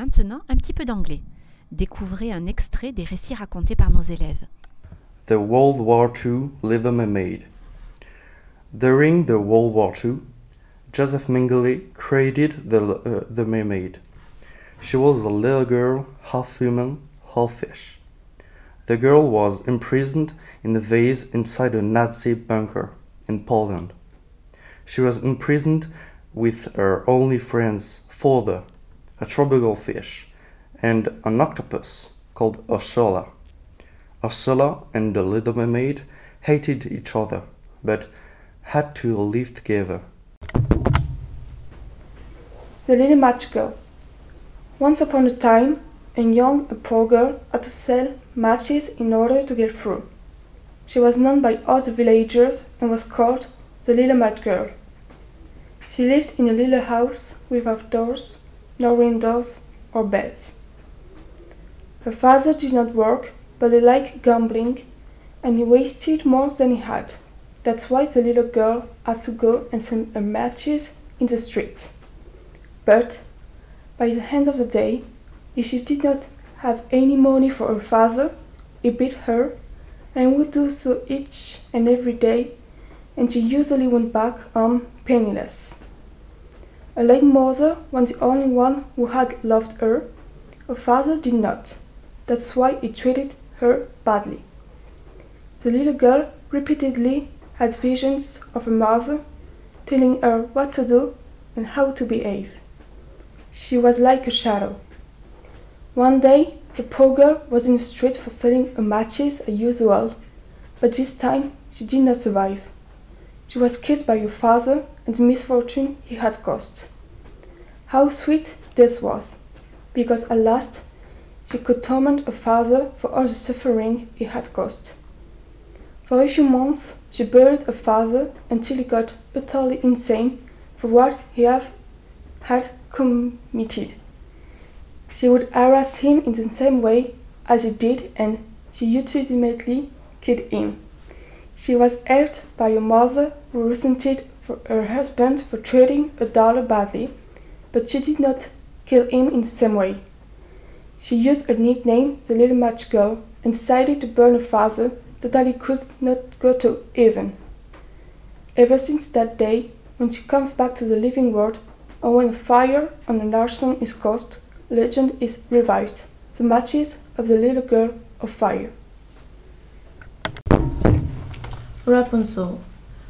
Maintenant, un petit peu d'anglais. Découvrez un extrait des récits racontés par nos élèves. The World War II Little Mermaid. During the World War II, Joseph Mengele created the, uh, the mermaid. She was a little girl, half human, half fish. The girl was imprisoned in a vase inside a Nazi bunker in Poland. She was imprisoned with her only friends Father, a tropical fish, and an octopus called Ursula. Ursula and the little mermaid hated each other, but had to live together. The Little Match Girl. Once upon a time, a young and poor girl had to sell matches in order to get through. She was known by all the villagers and was called the Little Match Girl. She lived in a little house without doors, no windows or beds. Her father did not work, but he liked gambling, and he wasted more than he had. That's why the little girl had to go and sell her matches in the street. But by the end of the day, if she did not have any money for her father, he beat her and would do so each and every day, and she usually went back home penniless. A late mother was the only one who had loved her. Her father did not. That's why he treated her badly. The little girl repeatedly had visions of her mother telling her what to do and how to behave. She was like a shadow. One day, the poor girl was in the street for selling her matches as usual, but this time she did not survive. She was killed by her father and the misfortune he had caused. How sweet this was, because at last she could torment her father for all the suffering he had caused. For a few months she buried her father until he got utterly insane for what he had committed. She would harass him in the same way as he did, and she ultimately killed him. She was helped by her mother, who resented for her husband for treating her daughter badly, but she did not kill him in the same way. She used her nickname, the Little Match Girl, and decided to burn her father so that he could not go to heaven. Ever since that day, when she comes back to the living world, or when a fire on an arson is caused, legend is revived. The matches of the little girl of fire. Rapunzel.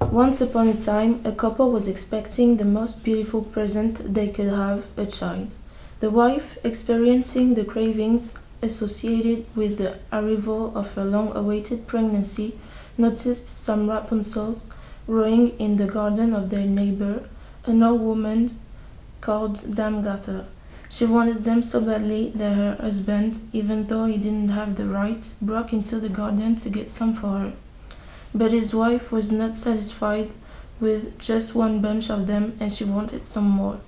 Once upon a time, a couple was expecting the most beautiful present they could have a child. The wife, experiencing the cravings associated with the arrival of her long awaited pregnancy, noticed some Rapunzels growing in the garden of their neighbor, an old woman called Dame Gotha. She wanted them so badly that her husband, even though he didn't have the right, broke into the garden to get some for her. But his wife was not satisfied with just one bunch of them and she wanted some more.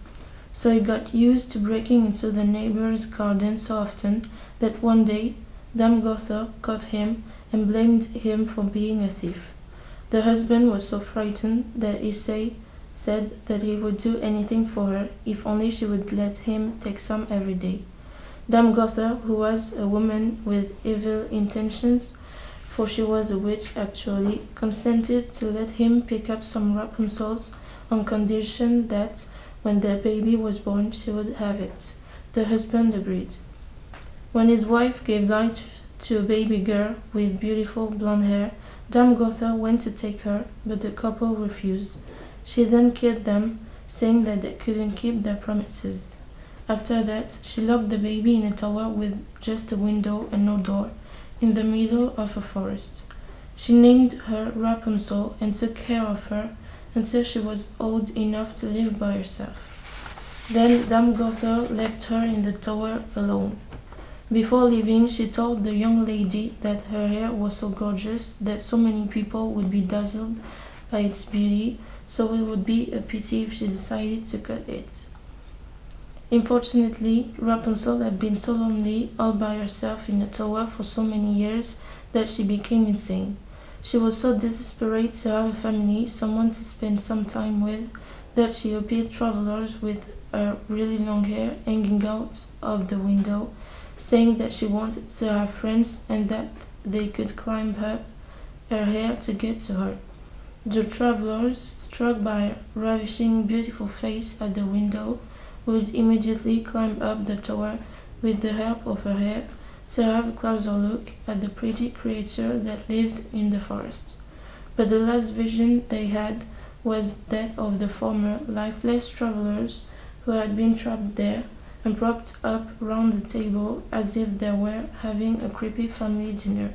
So he got used to breaking into the neighbor's garden so often that one day Dame Gotha caught him and blamed him for being a thief. The husband was so frightened that he say, said that he would do anything for her if only she would let him take some every day. Dame Gotha, who was a woman with evil intentions, for she was a witch actually, consented to let him pick up some Rapunzels on condition that when their baby was born she would have it. The husband agreed. When his wife gave life to a baby girl with beautiful blonde hair, Dame Gotha went to take her, but the couple refused. She then killed them, saying that they couldn't keep their promises. After that, she locked the baby in a tower with just a window and no door, in the middle of a forest. She named her Rapunzel and took care of her until she was old enough to live by herself. Then Dame Gotha left her in the tower alone. Before leaving, she told the young lady that her hair was so gorgeous that so many people would be dazzled by its beauty, so it would be a pity if she decided to cut it. Unfortunately, Rapunzel had been so lonely all by herself in the tower for so many years that she became insane. She was so desperate to have a family, someone to spend some time with, that she appeared travelers with her really long hair hanging out of the window, saying that she wanted to have friends and that they could climb up her hair to get to her. The travelers, struck by her ravishing, beautiful face at the window, would immediately climb up the tower with the help of her hair to have a closer look at the pretty creature that lived in the forest. But the last vision they had was that of the former lifeless travelers who had been trapped there and propped up round the table as if they were having a creepy family dinner.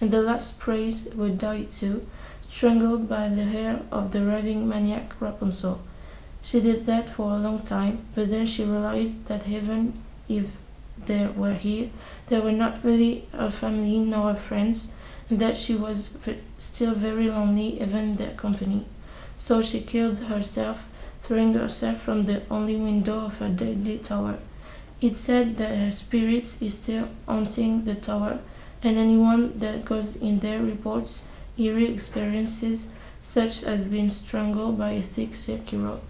And the last praise would die too, strangled by the hair of the raving maniac Rapunzel. She did that for a long time, but then she realized that even if they were here, they were not really her family nor her friends, and that she was still very lonely even their company. So she killed herself, throwing herself from the only window of her deadly tower. It's said that her spirit is still haunting the tower, and anyone that goes in there reports eerie experiences such as being strangled by a thick silky rope.